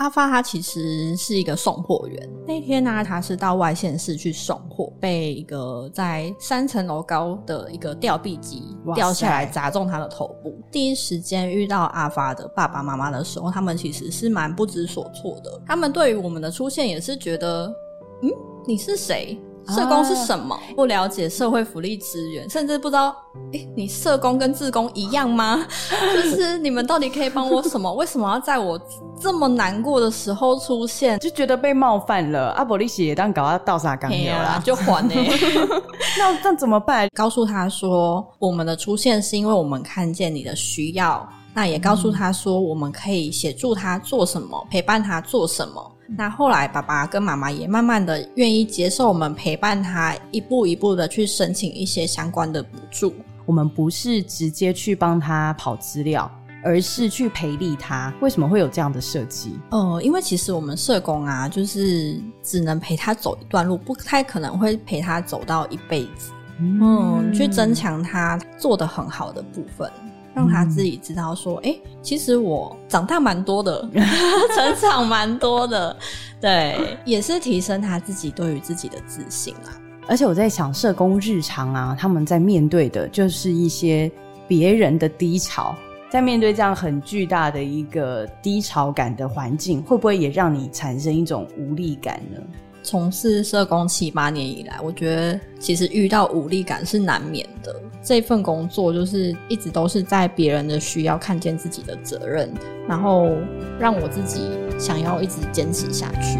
阿发他其实是一个送货员。那天呢，他是到外县市去送货，被一个在三层楼高的一个吊臂机掉下来砸中他的头部。第一时间遇到阿发的爸爸妈妈的时候，他们其实是蛮不知所措的。他们对于我们的出现也是觉得，嗯，你是谁？社工是什么？不了解社会福利资源，甚至不知道，哎，你社工跟志工一样吗？就是你们到底可以帮我什么？为什么要在我这么难过的时候出现？就觉得被冒犯了。阿伯利写当搞到倒啥刚有啦，就还呢？那那怎么办？告诉他说，我们的出现是因为我们看见你的需要。那也告诉他说，我们可以协助他做什么，陪伴他做什么。那后来，爸爸跟妈妈也慢慢的愿意接受我们陪伴他，一步一步的去申请一些相关的补助。我们不是直接去帮他跑资料，而是去陪利他。为什么会有这样的设计？呃，因为其实我们社工啊，就是只能陪他走一段路，不太可能会陪他走到一辈子。嗯，去增强他做的很好的部分。让他自己知道说，哎，其实我长大蛮多的，成长蛮多的，对，也是提升他自己对于自己的自信啊。而且我在想，社工日常啊，他们在面对的就是一些别人的低潮，在面对这样很巨大的一个低潮感的环境，会不会也让你产生一种无力感呢？从事社工七八年以来，我觉得其实遇到无力感是难免的。这份工作就是一直都是在别人的需要看见自己的责任，然后让我自己想要一直坚持下去。